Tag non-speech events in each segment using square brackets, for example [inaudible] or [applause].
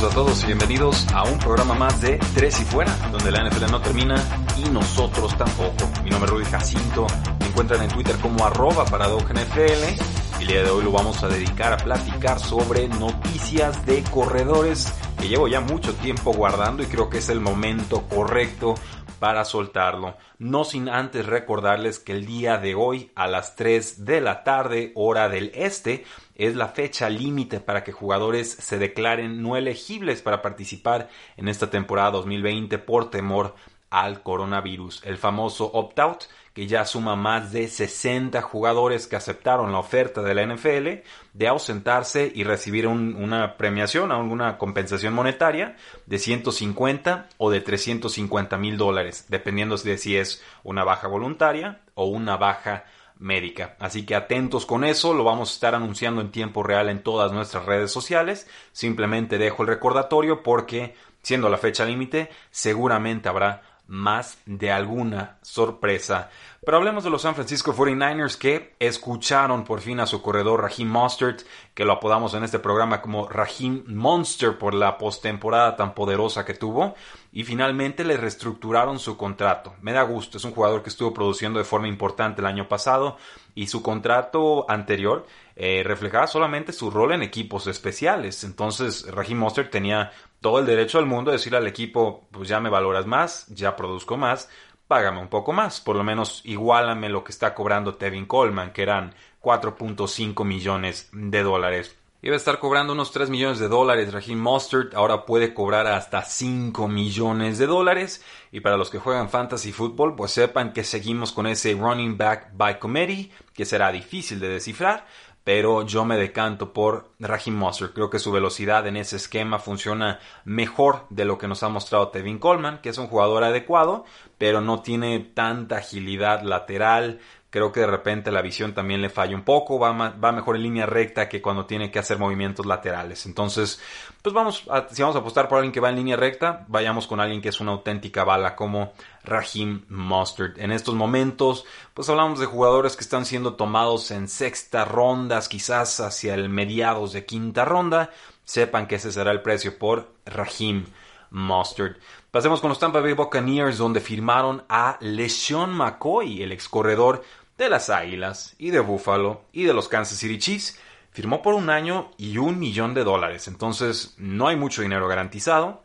Saludos a todos y bienvenidos a un programa más de Tres y Fuera, donde la NFL no termina y nosotros tampoco. Mi nombre es Rudy Jacinto, me encuentran en Twitter como arroba NFL. El día de hoy lo vamos a dedicar a platicar sobre noticias de corredores que llevo ya mucho tiempo guardando y creo que es el momento correcto para soltarlo. No sin antes recordarles que el día de hoy a las 3 de la tarde, hora del este, es la fecha límite para que jugadores se declaren no elegibles para participar en esta temporada 2020 por temor al coronavirus. El famoso opt-out que ya suma más de 60 jugadores que aceptaron la oferta de la NFL de ausentarse y recibir una premiación, alguna compensación monetaria de 150 o de 350 mil dólares, dependiendo de si es una baja voluntaria o una baja médica. Así que atentos con eso, lo vamos a estar anunciando en tiempo real en todas nuestras redes sociales. Simplemente dejo el recordatorio porque, siendo la fecha límite, seguramente habrá más de alguna sorpresa. Pero hablemos de los San Francisco 49ers que escucharon por fin a su corredor Raheem Mostert, que lo apodamos en este programa como Raheem Monster por la postemporada tan poderosa que tuvo, y finalmente le reestructuraron su contrato. Me da gusto, es un jugador que estuvo produciendo de forma importante el año pasado y su contrato anterior eh, reflejaba solamente su rol en equipos especiales. Entonces Raheem Mostert tenía todo el derecho del mundo de decirle al equipo, pues ya me valoras más, ya produzco más, págame un poco más, por lo menos igualame lo que está cobrando Tevin Coleman, que eran 4.5 millones de dólares. Iba a estar cobrando unos 3 millones de dólares Raheem Mustard, ahora puede cobrar hasta 5 millones de dólares. Y para los que juegan fantasy football, pues sepan que seguimos con ese running back by committee, que será difícil de descifrar, pero yo me decanto por Raheem Mostert. Creo que su velocidad en ese esquema funciona mejor de lo que nos ha mostrado Tevin Coleman, que es un jugador adecuado, pero no tiene tanta agilidad lateral, Creo que de repente la visión también le falla un poco, va, va mejor en línea recta que cuando tiene que hacer movimientos laterales. Entonces, pues vamos, a, si vamos a apostar por alguien que va en línea recta, vayamos con alguien que es una auténtica bala como Raheem Mustard. En estos momentos, pues hablamos de jugadores que están siendo tomados en sexta rondas, quizás hacia el mediados de quinta ronda. Sepan que ese será el precio por Raheem Mustard. Pasemos con los Tampa Bay Buccaneers, donde firmaron a LeSean McCoy, el ex corredor de las Águilas y de Buffalo y de los Kansas City Chiefs. Firmó por un año y un millón de dólares. Entonces no hay mucho dinero garantizado.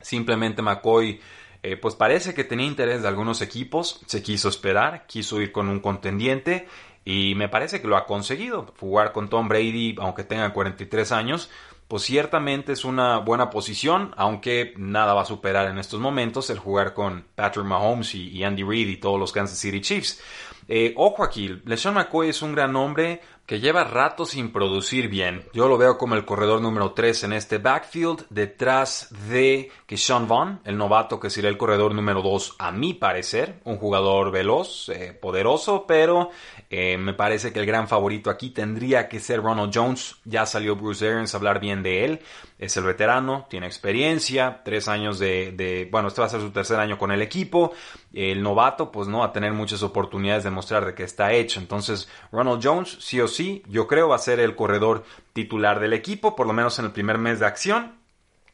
Simplemente McCoy eh, pues parece que tenía interés de algunos equipos. Se quiso esperar, quiso ir con un contendiente y me parece que lo ha conseguido. Jugar con Tom Brady, aunque tenga 43 años, pues ciertamente es una buena posición, aunque nada va a superar en estos momentos el jugar con Patrick Mahomes y, Andy Reid y todos los Kansas City Chiefs. Eh, ojo aquí, LeSean McCoy es un gran nombre que lleva rato sin producir bien. Yo lo veo como el corredor número 3 en este backfield, detrás de Sean Vaughn, el novato que sería el corredor número 2 a mi parecer. Un jugador veloz, eh, poderoso, pero eh, me parece que el gran favorito aquí tendría que ser Ronald Jones. Ya salió Bruce Arians a hablar bien de él. Es el veterano, tiene experiencia, tres años de, bueno, este va a ser su tercer año con el equipo. El novato, pues no va a tener muchas oportunidades de mostrar de que está hecho. Entonces, Ronald Jones, sí o sí, yo creo va a ser el corredor titular del equipo, por lo menos en el primer mes de acción.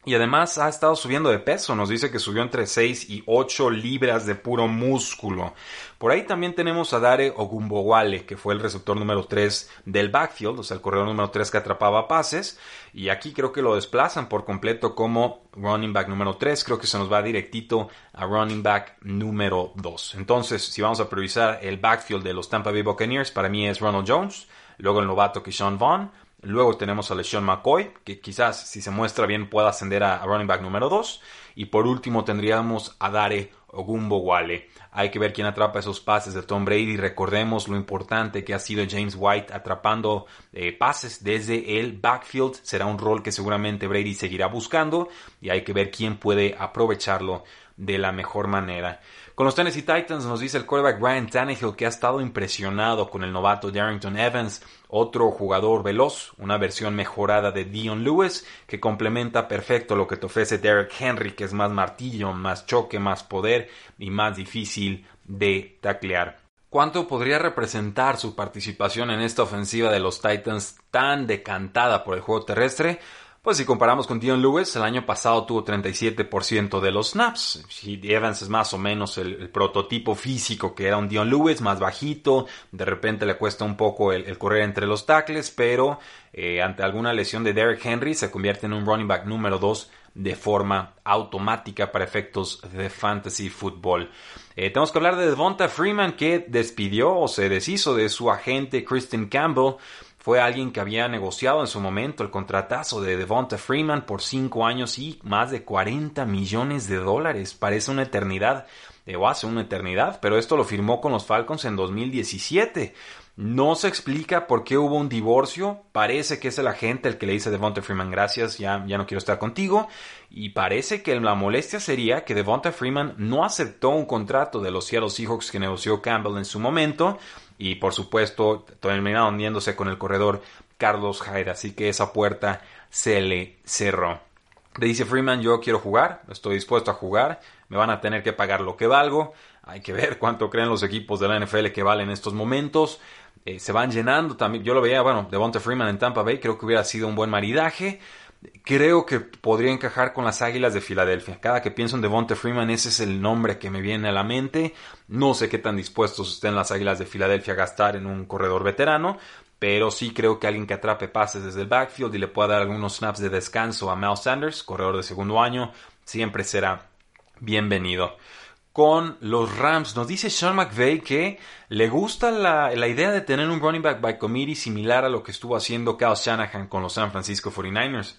Y además ha estado subiendo de peso, nos dice que subió entre 6 y 8 libras de puro músculo. Por ahí también tenemos a Dare Ogumbowale, que fue el receptor número 3 del backfield, o sea, el corredor número 3 que atrapaba pases. Y aquí creo que lo desplazan por completo como running back número 3. Creo que se nos va directito a running back número 2. Entonces, si vamos a priorizar el backfield de los Tampa Bay Buccaneers, para mí es Ronald Jones, luego el novato Keyshawn Vaughn, Luego tenemos a LeSean McCoy, que quizás si se muestra bien pueda ascender a, running back número 2. Y por último tendríamos a Dare Ogumbo Wale. Hay que ver quién atrapa esos pases de Tom Brady. Recordemos lo importante que ha sido James White atrapando eh, pases desde el backfield. Será un rol que seguramente Brady seguirá buscando y hay que ver quién puede aprovecharlo de la mejor manera. Con los Tennessee Titans nos dice el quarterback Ryan Tannehill que ha estado impresionado con el novato Darrington Evans, otro jugador veloz, una versión mejorada de Dion Lewis que complementa perfecto lo que te ofrece Derek Henry, que es más martillo, más choque, más poder y más difícil de taclear. ¿Cuánto podría representar su participación en esta ofensiva de los Titans tan decantada por el juego terrestre? Pues si comparamos con Dion Lewis, el año pasado tuvo 37% de los snaps. Evans es más o menos el, prototipo físico que era un Dion Lewis, más bajito, de repente le cuesta un poco el, correr entre los tackles, pero eh, ante alguna lesión de Derek Henry se convierte en un running back número 2 de forma automática para efectos de fantasy football. Eh, tenemos que hablar de Devonta Freeman que despidió o se deshizo de su agente Kristen Campbell fue alguien que había negociado en su momento el contratazo de Devonta Freeman por 5 años y más de 40 millones de dólares. Parece una eternidad, o hace una eternidad, pero esto lo firmó con los Falcons en 2017. No se explica por qué hubo un divorcio. Parece que es el agente el que le dice a Devonta Freeman gracias, ya, ya no quiero estar contigo. Y parece que la molestia sería que Devonta Freeman no aceptó un contrato de los Seattle Seahawks que negoció Campbell en su momento y por supuesto terminado hundiéndose con el corredor Carlos Hyde, así que esa puerta se le cerró. Le dice Freeman, yo quiero jugar, estoy dispuesto a jugar, me van a tener que pagar lo que valgo, hay que ver [laughs] cuánto creen los equipos de la NFL que valen en estos momentos, eh, se van llenando también, yo lo veía, bueno, Devonta Freeman en Tampa Bay, creo que hubiera sido un buen maridaje, creo que podría encajar con las Águilas de Filadelfia. Cada que pienso en Devonta Freeman, ese es el nombre que me viene a la mente. No sé qué tan dispuestos estén las Águilas de Filadelfia a gastar en un corredor veterano, pero sí creo que alguien que atrape pases desde el backfield y le pueda dar algunos snaps de descanso a Mel Sanders, corredor de segundo año, siempre será bienvenido. Con los Rams, nos dice Sean McVay que le gusta la, la idea de tener un running back by committee similar a lo que estuvo haciendo Kyle Shanahan con los San Francisco 49ers.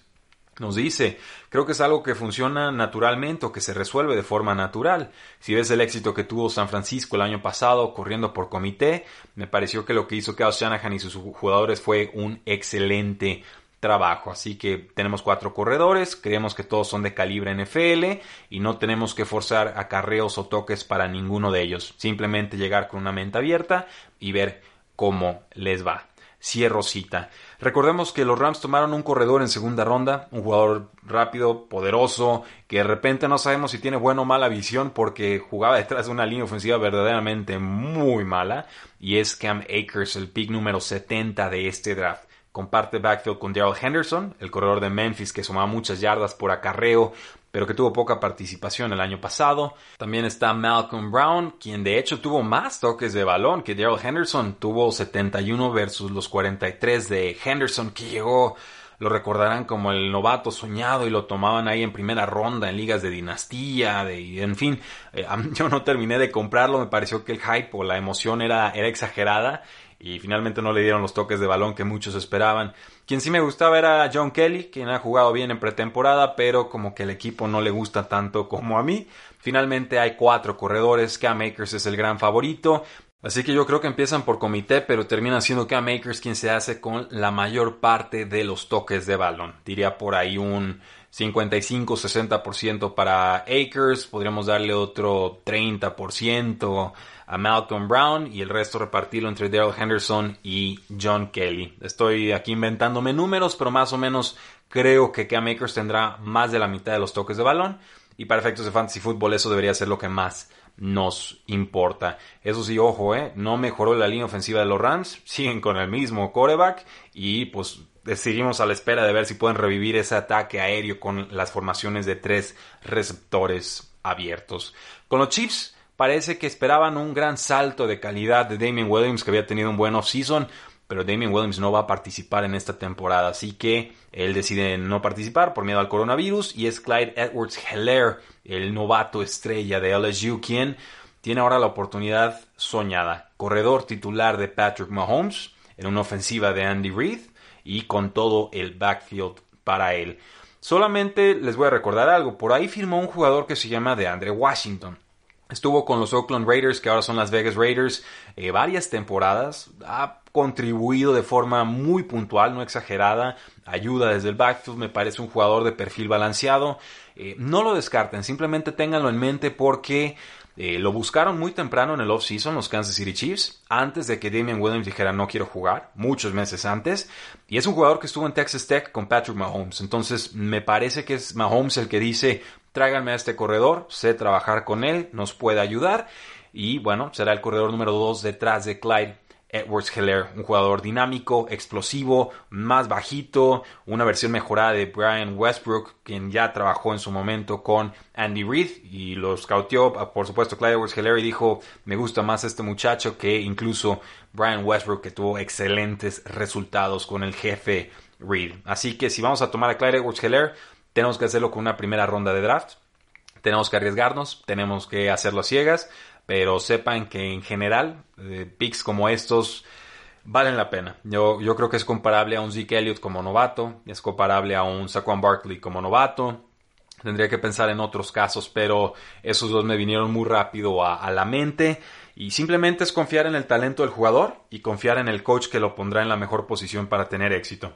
Nos dice, creo que es algo que funciona naturalmente o que se resuelve de forma natural. Si ves el éxito que tuvo San Francisco el año pasado corriendo por comité, me pareció que lo que hizo Kyle Shanahan y sus jugadores fue un excelente trabajo. Así que tenemos cuatro corredores, creemos que todos son de calibre NFL y no tenemos que forzar acarreos o toques para ninguno de ellos. Simplemente llegar con una mente abierta y ver cómo les va. Cierro cita. Recordemos que los Rams tomaron un corredor en segunda ronda, un jugador rápido, poderoso, que de repente no sabemos si tiene buena o mala visión porque jugaba detrás de una línea ofensiva verdaderamente muy mala, y es Cam Akers, el pick número 70 de este draft. Comparte backfield con Daryl Henderson, el corredor de Memphis que sumaba muchas yardas por acarreo, pero que tuvo poca participación el año pasado. También está Malcolm Brown, quien de hecho tuvo más toques de balón que Daryl Henderson. Tuvo 71 versus los 43 de Henderson, que llegó, lo recordarán como el novato soñado y lo tomaban ahí en primera ronda en ligas de dinastía, de, en fin. Eh, [laughs] yo no terminé de comprarlo, me pareció que el hype o la emoción era, era exagerada y finalmente no le dieron los toques de balón que muchos esperaban. Quien sí me gustaba era John Kelly, quien ha jugado bien en pretemporada, pero como que el equipo no le gusta tanto como a mí. Finalmente hay cuatro corredores, Cam Akers es el gran favorito, Así que yo creo que empiezan por comité, pero termina siendo Cam Akers quien se hace con la mayor parte de los toques de balón. Diría por ahí un 55-60% para Akers, podríamos darle otro 30% a Malcolm Brown y el resto repartirlo entre Daryl Henderson y John Kelly. Estoy aquí inventándome números, pero más o menos creo que Cam Akers tendrá más de la mitad de los toques de balón y para efectos de fantasy fútbol eso debería ser lo que más nos importa. Eso sí, ojo, ¿eh? no mejoró la línea ofensiva de los Rams, siguen con el mismo coreback y pues seguimos a la espera de ver si pueden revivir ese ataque aéreo con las formaciones de tres receptores abiertos. Con los Chiefs parece que esperaban un gran salto de calidad de Damien Williams que había tenido un buen off-season, pero Damien Williams no va a participar en esta temporada, así que él decide no participar por miedo al coronavirus y es Clyde Edwards Heller, el novato estrella de LSU, quien tiene ahora la oportunidad soñada, corredor titular de Patrick Mahomes en una ofensiva de Andy Reid y con todo el backfield para él. Solamente les voy a recordar algo, por ahí firmó un jugador que se llama DeAndre Washington. Estuvo con los Oakland Raiders, que ahora son las Vegas Raiders, eh, varias temporadas. Ha contribuido de forma muy puntual, no exagerada. Ayuda desde el backfield, me parece un jugador de perfil balanceado. Eh, no lo descarten, simplemente ténganlo en mente porque eh, lo buscaron muy temprano en el offseason los Kansas City Chiefs, antes de que Damian Williams dijera no quiero jugar, muchos meses antes. Y es un jugador que estuvo en Texas Tech con Patrick Mahomes. Entonces me parece que es Mahomes el que dice tráiganme a este corredor, sé trabajar con él, nos puede ayudar. Y bueno, será el corredor número 2 detrás de Clyde Edwards Heller, un jugador dinámico, explosivo, más bajito, una versión mejorada de Brian Westbrook, quien ya trabajó en su momento con Andy Reid y lo scouteó, ah, por supuesto, Clyde Edwards Heller y dijo, me gusta más este muchacho que incluso Brian Westbrook, que tuvo excelentes resultados con el jefe Reid. Así que si vamos a tomar a Clyde Edwards Heller, tenemos que hacerlo con una primera ronda de draft. Tenemos que arriesgarnos, tenemos que hacerlo ciegas pero sepan que en general eh, picks como estos valen la pena. Yo, yo creo que es comparable a un Zeke Elliott como novato, es comparable a un Saquon Barkley como novato. Tendría que pensar en otros casos, pero esos dos me vinieron muy rápido a, a la mente. Y simplemente es confiar en el talento del jugador y confiar en el coach que lo pondrá en la mejor posición para tener éxito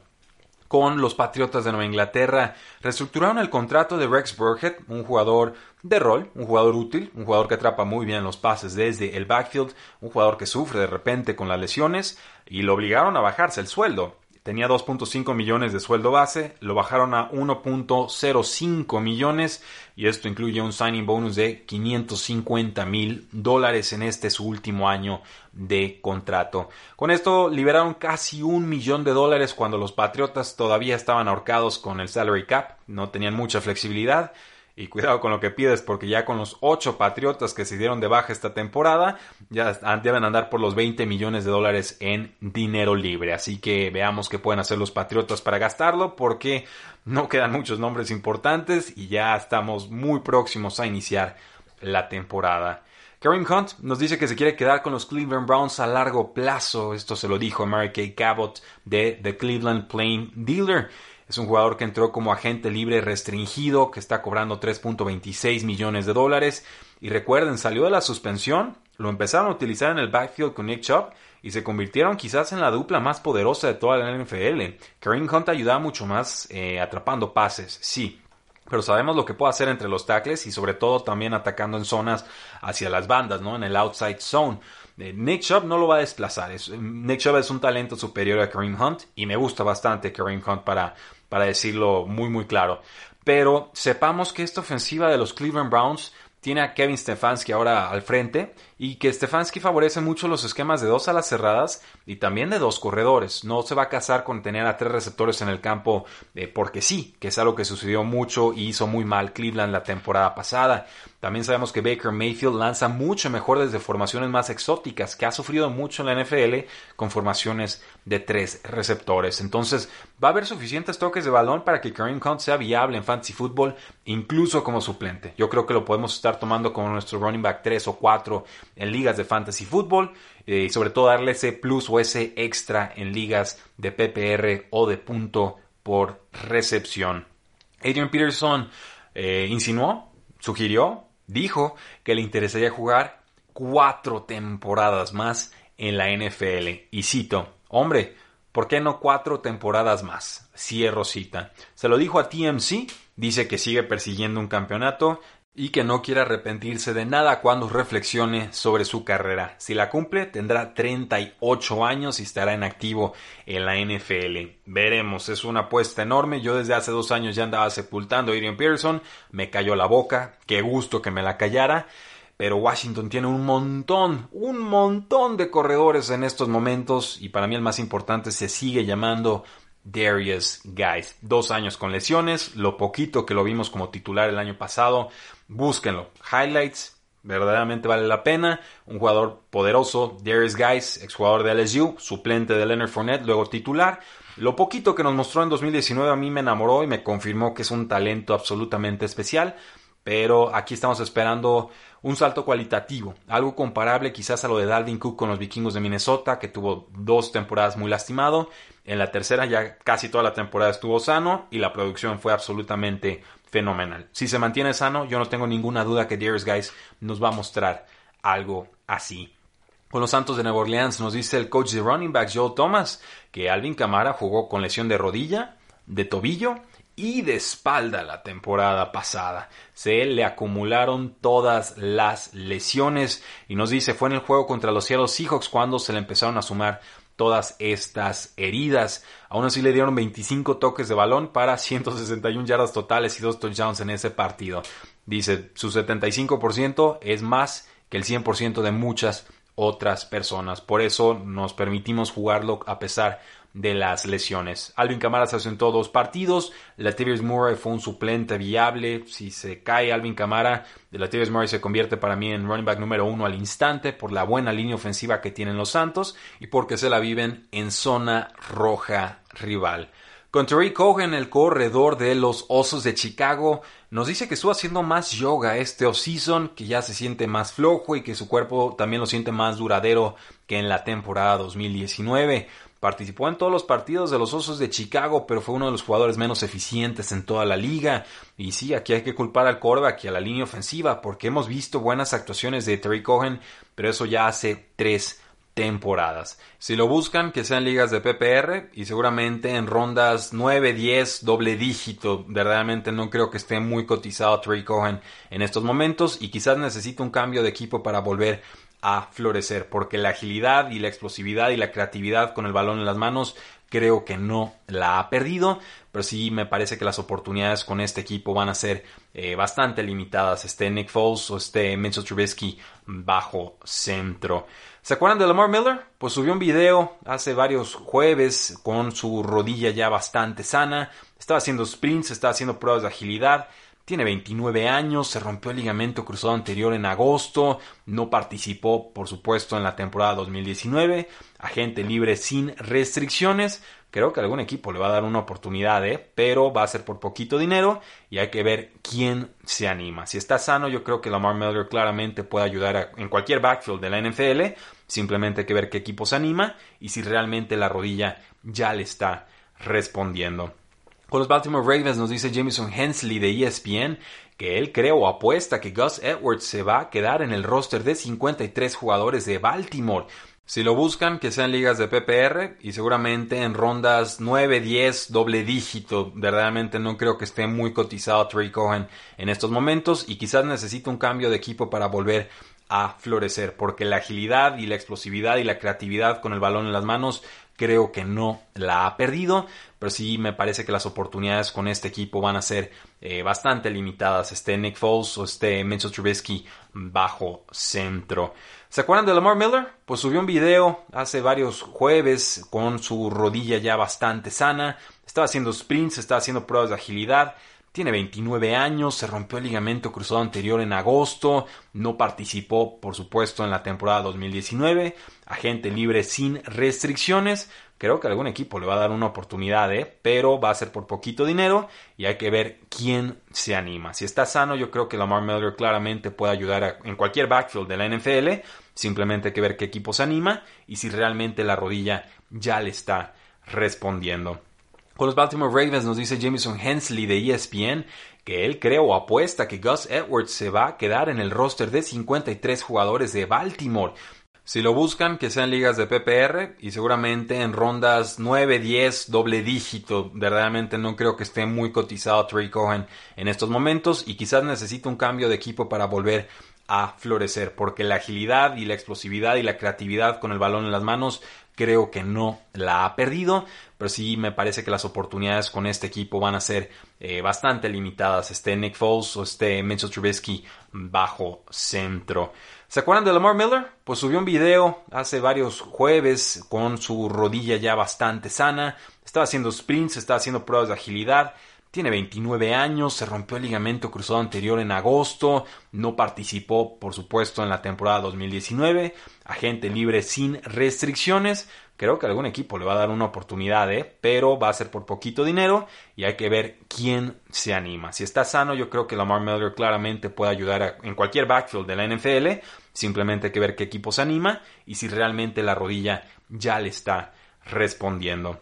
con los Patriotas de Nueva Inglaterra. Reestructuraron el contrato de Rex Burkhead, un jugador de rol, un jugador útil, un jugador que atrapa muy bien los pases desde el backfield, un jugador que sufre de repente con las lesiones y lo obligaron a bajarse el sueldo. Tenía 2.5 millones de sueldo base, lo bajaron a 1.05 millones y esto incluye un signing bonus de 550 mil dólares en este su último año de contrato. Con esto liberaron casi un millón de dólares cuando los Patriotas todavía estaban ahorcados con el salary cap, no tenían mucha flexibilidad y cuidado con lo que pides porque ya con los ocho Patriotas que se dieron de baja esta temporada, ya deben andar por los 20 millones de dólares en dinero libre. Así que veamos qué pueden hacer los Patriotas para gastarlo porque no quedan muchos nombres importantes y ya estamos muy próximos a iniciar la temporada. Kareem Hunt nos dice que se quiere quedar con los Cleveland Browns a largo plazo. Esto se lo dijo Mary Kay Cabot de The Cleveland Plain Dealer. Es un jugador que entró como agente libre restringido, que está cobrando 3.26 millones de dólares. Y recuerden, salió de la suspensión, lo empezaron a utilizar en el backfield con Nick Chubb y se convirtieron quizás en la dupla más poderosa de toda la NFL. Kareem Hunt ayudaba mucho más eh, atrapando pases, sí, pero sabemos lo que puede hacer entre los tackles y sobre todo también atacando en zonas hacia las bandas, ¿no? En el outside zone. Eh, Nick Chubb no lo va a desplazar. Nick Chubb es un talento superior a Kareem Hunt y me gusta bastante Kareem Hunt para, para decirlo muy muy claro. Pero sepamos que esta ofensiva de los Cleveland Browns tiene a Kevin Stefanski ahora al frente y que Stefanski favorece mucho los esquemas de dos alas cerradas y también de dos corredores. No se va a casar con tener a tres receptores en el campo eh, porque sí, que es algo que sucedió mucho y hizo muy mal Cleveland la temporada pasada. También sabemos que Baker Mayfield lanza mucho mejor desde formaciones más exóticas, que ha sufrido mucho en la NFL con formaciones de tres receptores. Entonces, va a haber suficientes toques de balón para que Kareem Hunt sea viable en fantasy football, incluso como suplente. Yo creo que lo podemos estar tomando como nuestro running back 3 o 4 en ligas de fantasy football eh, y sobre todo darle ese plus o ese extra en ligas de PPR o de punto por recepción. Adrian Peterson eh, insinuó, sugirió dijo que le interesaría jugar cuatro temporadas más en la NFL. Y cito, hombre, ¿por qué no cuatro temporadas más? Cierro cita. Se lo dijo a TMC, dice que sigue persiguiendo un campeonato y que no quiere arrepentirse de nada cuando reflexione sobre su carrera. Si la cumple, tendrá 38 años y estará en activo en la NFL. Veremos, es una apuesta enorme. Yo desde hace dos años ya andaba sepultando a Adrian Pearson, me cayó la boca, qué gusto que me la callara. Pero Washington tiene un montón, un montón de corredores en estos momentos y para mí el más importante se sigue llamando Darius Guys. Dos años con lesiones, lo poquito que lo vimos como titular el año pasado, búsquenlo. Highlights, verdaderamente vale la pena. Un jugador poderoso, Darius Guys, exjugador de LSU, suplente de Leonard Fournette, luego titular. Lo poquito que nos mostró en 2019 a mí me enamoró y me confirmó que es un talento absolutamente especial. Pero aquí estamos esperando un salto cualitativo, algo comparable quizás a lo de Dalvin Cook con los vikingos de Minnesota, que tuvo dos temporadas muy lastimado, En la tercera ya casi toda la temporada estuvo sano y la producción fue absolutamente fenomenal. Si se mantiene sano, yo no tengo ninguna duda que Darius Guys nos va a mostrar algo así. Con los Santos de Nueva Orleans nos dice el coach de running backs Joe Thomas que Alvin Camara jugó con lesión de rodilla, de tobillo y de espalda la temporada pasada. Se le acumularon todas las lesiones y nos dice fue en el juego contra los Seattle Seahawks cuando se le empezaron a sumar todas estas heridas. Aún así le dieron 25 toques de balón para 161 yardas totales y dos touchdowns en ese partido. Dice, su 75% es más que el 100% de muchas otras personas. Por eso nos permitimos jugarlo a pesar de las lesiones. Alvin Kamara se ausentó dos partidos. Latavius Murray fue un suplente viable. Si se cae Alvin Kamara, Latavius Murray se convierte para mí en running back número uno al instante por la buena línea ofensiva que tienen los Santos y porque se la viven en zona roja rival. Con Terry Cohen, el corredor de los Osos de Chicago, nos dice que estuvo haciendo más yoga este off-season, que ya se siente más flojo y que su cuerpo también lo siente más duradero que en la temporada 2019. Participó en todos los partidos de los Osos de Chicago, pero fue uno de los jugadores menos eficientes en toda la liga. Y sí, aquí hay que culpar al quarterback y a la línea ofensiva, porque hemos visto buenas actuaciones de Terry Cohen, pero eso ya hace tres temporadas. Si lo buscan, que sean ligas de PPR y seguramente en rondas 9, 10, doble dígito. Verdaderamente no creo que esté muy cotizado Trey Cohen en estos momentos y quizás necesite un cambio de equipo para volver a florecer, porque la agilidad y la explosividad y la creatividad con el balón en las manos creo que no la ha perdido, pero sí me parece que las oportunidades con este equipo van a ser eh, bastante limitadas, esté Nick Foles o esté Mitchell Trubisky bajo centro. ¿Se acuerdan de Lamar Miller? Pues subió un video hace varios jueves con su rodilla ya bastante sana, estaba haciendo sprints, estaba haciendo pruebas de agilidad, tiene 29 años, se rompió el ligamento cruzado anterior en agosto, no participó, por supuesto, en la temporada 2019, agente libre sin restricciones. Creo que algún equipo le va a dar una oportunidad, ¿eh? pero va a ser por poquito dinero y hay que ver quién se anima. Si está sano, yo creo que Lamar Miller claramente puede ayudar en cualquier backfield de la NFL. Simplemente hay que ver qué equipo se anima y si realmente la rodilla ya le está respondiendo. Con los Baltimore Ravens nos dice Jameson Hensley de ESPN que él cree o apuesta que Gus Edwards se va a quedar en el roster de 53 jugadores de Baltimore. Si lo buscan, que sean ligas de PPR y seguramente en rondas 9, 10, doble dígito. Verdaderamente no creo que esté muy cotizado Trey Cohen en estos momentos y quizás necesite un cambio de equipo para volver a florecer, porque la agilidad y la explosividad y la creatividad con el balón en las manos creo que no la ha perdido, pero sí me parece que las oportunidades con este equipo van a ser eh, bastante limitadas, esté Nick Foles o esté Mitchell Trubisky bajo centro. ¿Se acuerdan de Lamar Miller? Pues subió un video hace varios jueves con su rodilla ya bastante sana, estaba haciendo sprints, estaba haciendo pruebas de agilidad, tiene 29 años, se rompió el ligamento cruzado anterior en agosto, no participó, por supuesto, en la temporada 2019, agente libre sin restricciones. Creo que algún equipo le va a dar una oportunidad, ¿eh? pero va a ser por poquito dinero y hay que ver quién se anima. Si está sano, yo creo que Lamar Miller claramente puede ayudar en cualquier backfield de la NFL. Simplemente hay que ver qué equipo se anima y si realmente la rodilla ya le está respondiendo. Con los Baltimore Ravens nos dice Jameson Hensley de ESPN que él cree o apuesta que Gus Edwards se va a quedar en el roster de 53 jugadores de Baltimore. Si lo buscan, que sean ligas de PPR y seguramente en rondas 9, 10, doble dígito. Verdaderamente no creo que esté muy cotizado Trey Cohen en estos momentos y quizás necesite un cambio de equipo para volver a florecer, porque la agilidad y la explosividad y la creatividad con el balón en las manos creo que no la ha perdido, pero sí me parece que las oportunidades con este equipo van a ser eh, bastante limitadas, esté Nick Foles o esté Mitchell Trubisky bajo centro. ¿Se acuerdan de Lamar Miller? Pues subió un video hace varios jueves con su rodilla ya bastante sana, estaba haciendo sprints, estaba haciendo pruebas de agilidad, tiene 29 años, se rompió el ligamento cruzado anterior en agosto, no participó, por supuesto, en la temporada 2019, agente libre sin restricciones. Creo que algún equipo le va a dar una oportunidad, ¿eh? pero va a ser por poquito dinero y hay que ver quién se anima. Si está sano, yo creo que Lamar Miller claramente puede ayudar en cualquier backfield de la NFL. Simplemente hay que ver qué equipo se anima y si realmente la rodilla ya le está respondiendo.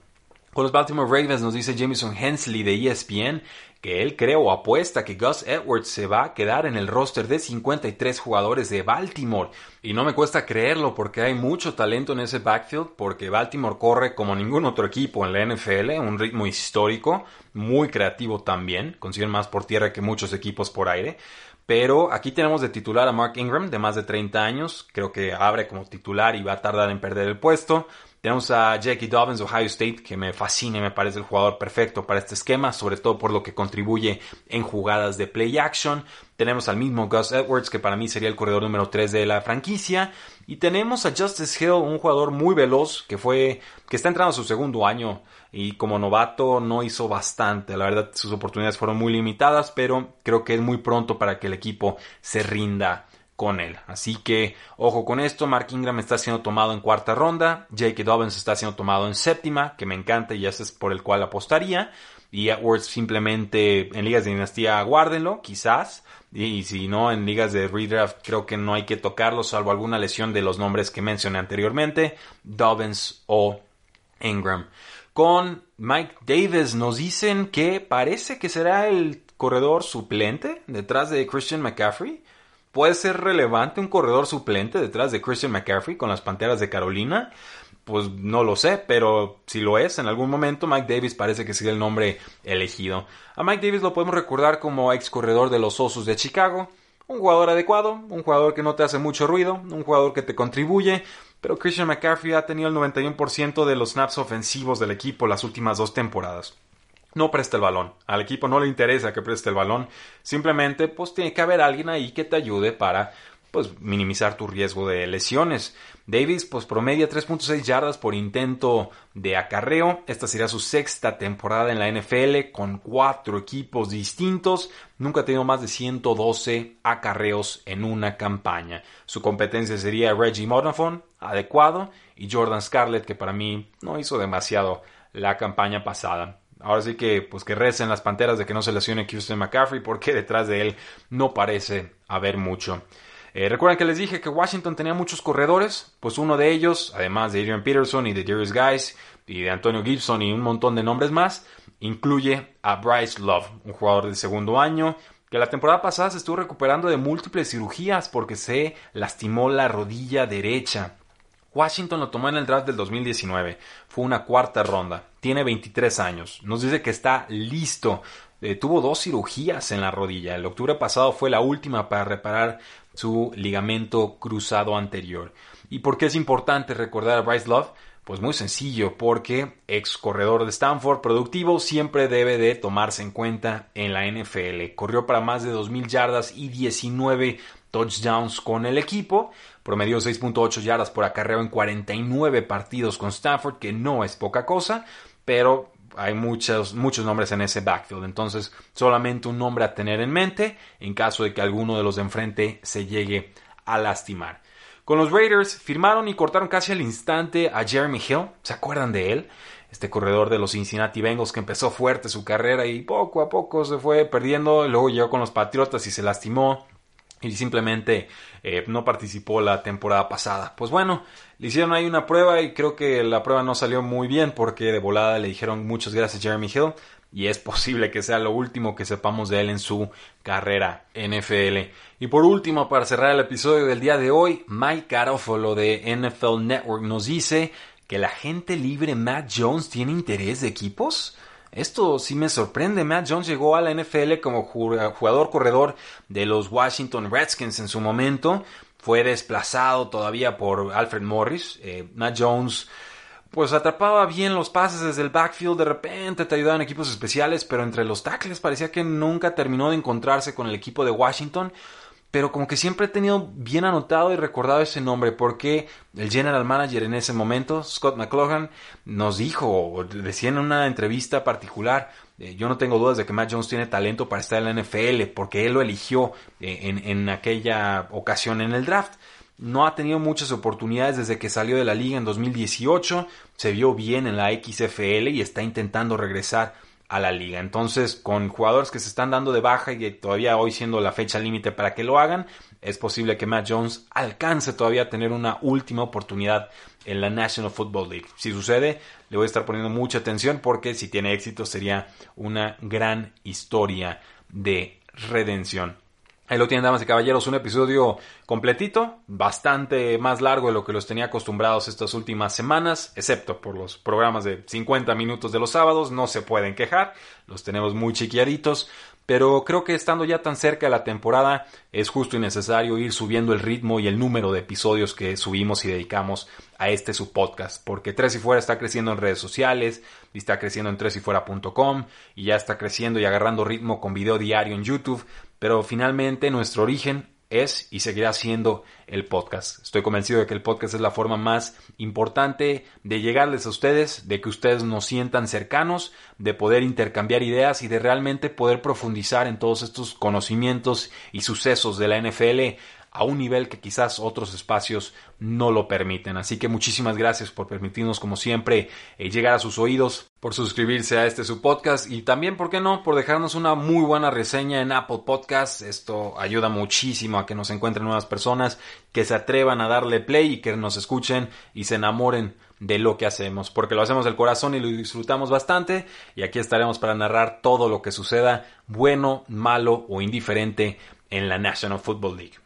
Con los Baltimore Ravens nos dice Jameson Hensley de ESPN que él cree o apuesta que Gus Edwards se va a quedar en el roster de 53 jugadores de Baltimore. Y no me cuesta creerlo porque hay mucho talento en ese backfield porque Baltimore corre como ningún otro equipo en la NFL, un ritmo histórico, muy creativo también, consiguen más por tierra que muchos equipos por aire. Pero aquí tenemos de titular a Mark Ingram, de más de 30 años. Creo que abre como titular y va a tardar en perder el puesto. Tenemos a Jackie Dobbins de Ohio State, que me fascina y me parece el jugador perfecto para este esquema, sobre todo por lo que contribuye en jugadas de play action. Tenemos al mismo Gus Edwards, que para mí sería el corredor número 3 de la franquicia. Y tenemos a Justice Hill, un jugador muy veloz, que fue, que está entrando a su segundo año y como novato no hizo bastante. La verdad, sus oportunidades fueron muy limitadas, pero creo que es muy pronto para que el equipo se rinda con él. Así que ojo con esto, Mark Ingram está siendo tomado en cuarta ronda, Jake Dobbins está siendo tomado en séptima, que me encanta y ese es por el cual apostaría. Y Edwards simplemente en ligas de dinastía guárdenlo, quizás. Y si no, en ligas de redraft creo que no hay que tocarlo, salvo alguna lesión de los nombres que mencioné anteriormente, Dobbins o Ingram. Con Mike Davis nos dicen que parece que será el corredor suplente detrás de Christian McCaffrey. ¿Puede ser relevante un corredor suplente detrás de Christian McCaffrey con las Panteras de Carolina? Pues no lo sé, pero si lo es, en algún momento Mike Davis parece que sería el nombre elegido. A Mike Davis lo podemos recordar como ex corredor de los Osos de Chicago. Un jugador adecuado, un jugador que no te hace mucho ruido, un jugador que te contribuye, pero Christian McCaffrey ha tenido el 91% de los snaps ofensivos del equipo las últimas dos temporadas no presta el balón. Al equipo no le interesa que preste el balón. Simplemente, pues tiene que haber alguien ahí que te ayude para pues minimizar tu riesgo de lesiones. Davis pues promedia 3.6 yardas por intento de acarreo. Esta sería su sexta temporada en la NFL con cuatro equipos distintos. Nunca ha tenido más de 112 acarreos en una campaña. Su competencia sería Reggie Monafon, adecuado, y Jordan Scarlett, que para mí no hizo demasiado la campaña pasada. Ahora sí que, pues que recen las panteras de que no se lesione Houston McCaffrey porque detrás de él no parece haber mucho. Eh, recuerden que les dije que Washington tenía muchos corredores, pues uno de ellos, además de Adrian Peterson y de Darius Guys y de Antonio Gibson y un montón de nombres más, incluye a Bryce Love, un jugador de segundo año que la temporada pasada se estuvo recuperando de múltiples cirugías porque se lastimó la rodilla derecha. Washington lo tomó en el draft del 2019. Fue una cuarta ronda. Tiene 23 años. Nos dice que está listo. Eh, tuvo dos cirugías en la rodilla. El octubre pasado fue la última para reparar su ligamento cruzado anterior. ¿Y por qué es importante recordar a Bryce Love? Pues muy sencillo, porque ex corredor de Stanford productivo siempre debe de tomarse en cuenta en la NFL. Corrió para más de 2.000 yardas y 19 touchdowns con el equipo, promedió 6.8 yardas por acarreo en 49 partidos con Stanford, que no es poca cosa, pero hay muchos, muchos nombres en ese backfield, entonces solamente un nombre a tener en mente en caso de que alguno de los de enfrente se llegue a lastimar. Con los Raiders firmaron y cortaron casi al instante a Jeremy Hill, ¿se acuerdan de él? Este corredor de los Cincinnati Bengals que empezó fuerte su carrera y poco a poco se fue perdiendo, luego llegó con los Patriotas y se lastimó, y simplemente eh, no participó la temporada pasada. Pues bueno, le hicieron ahí una prueba y creo que la prueba no salió muy bien porque de volada le dijeron muchas gracias Jeremy Hill y es [laughs] posible que sea lo último que sepamos de él en su carrera NFL. Y por último, para cerrar el episodio del día de hoy, Mike Garofalo de NFL Network nos dice que la gente libre Matt Jones tiene interés de equipos. Esto sí me sorprende. Matt Jones llegó a la NFL como jugador corredor de los Washington Redskins en su momento. Fue desplazado todavía por Alfred Morris. Eh, Matt Jones pues atrapaba bien los pases desde el backfield, de repente te ayudaba en equipos especiales, pero entre los tackles parecía que nunca terminó de encontrarse con el equipo de Washington pero como que siempre he tenido bien anotado y recordado ese nombre porque el general manager en ese momento, Scott McLaughlin, nos dijo, decía en una entrevista particular, eh, yo no tengo dudas de que Matt Jones tiene talento para estar en la NFL porque él lo eligió eh, en, en aquella ocasión en el draft. No ha tenido muchas oportunidades desde que salió de la liga en 2018, se vio bien en la XFL y está intentando regresar a la liga. Entonces, con jugadores que se están dando de baja y todavía hoy siendo la fecha límite para que lo hagan, es posible que Matt Jones alcance todavía a tener una última oportunidad en la National Football League. Si sucede, le voy a estar poniendo mucha atención porque si tiene éxito sería una gran historia de redención. Ahí lo tienen, damas y caballeros, un episodio completito, bastante más largo de lo que los tenía acostumbrados estas últimas semanas, excepto por los programas de 50 minutos de los sábados, no se pueden quejar, los tenemos muy chiquiaditos, pero creo que estando ya tan cerca de la temporada es justo y necesario ir subiendo el ritmo y el número de episodios que subimos y dedicamos a este su podcast, porque Tres y Fuera está creciendo en redes sociales, y está creciendo en tresyfuera.com y ya está creciendo y agarrando ritmo con video diario en YouTube, pero finalmente nuestro origen es y seguirá siendo el podcast. Estoy convencido de que el podcast es la forma más importante de llegarles a ustedes, de que ustedes nos sientan cercanos, de poder intercambiar ideas y de realmente poder profundizar en todos estos conocimientos y sucesos de la NFL a un nivel que quizás otros espacios no lo permiten. Así que muchísimas gracias por permitirnos, como siempre, eh, llegar a sus oídos, por suscribirse a este su podcast y también, ¿por qué no?, por dejarnos una muy buena reseña en Apple Podcasts. Esto ayuda muchísimo a que nos encuentren nuevas personas que se atrevan a darle play y que nos escuchen y se enamoren de lo que hacemos, porque lo hacemos del corazón y lo disfrutamos bastante y aquí estaremos para narrar todo lo que suceda, bueno, malo o indiferente en la National Football League.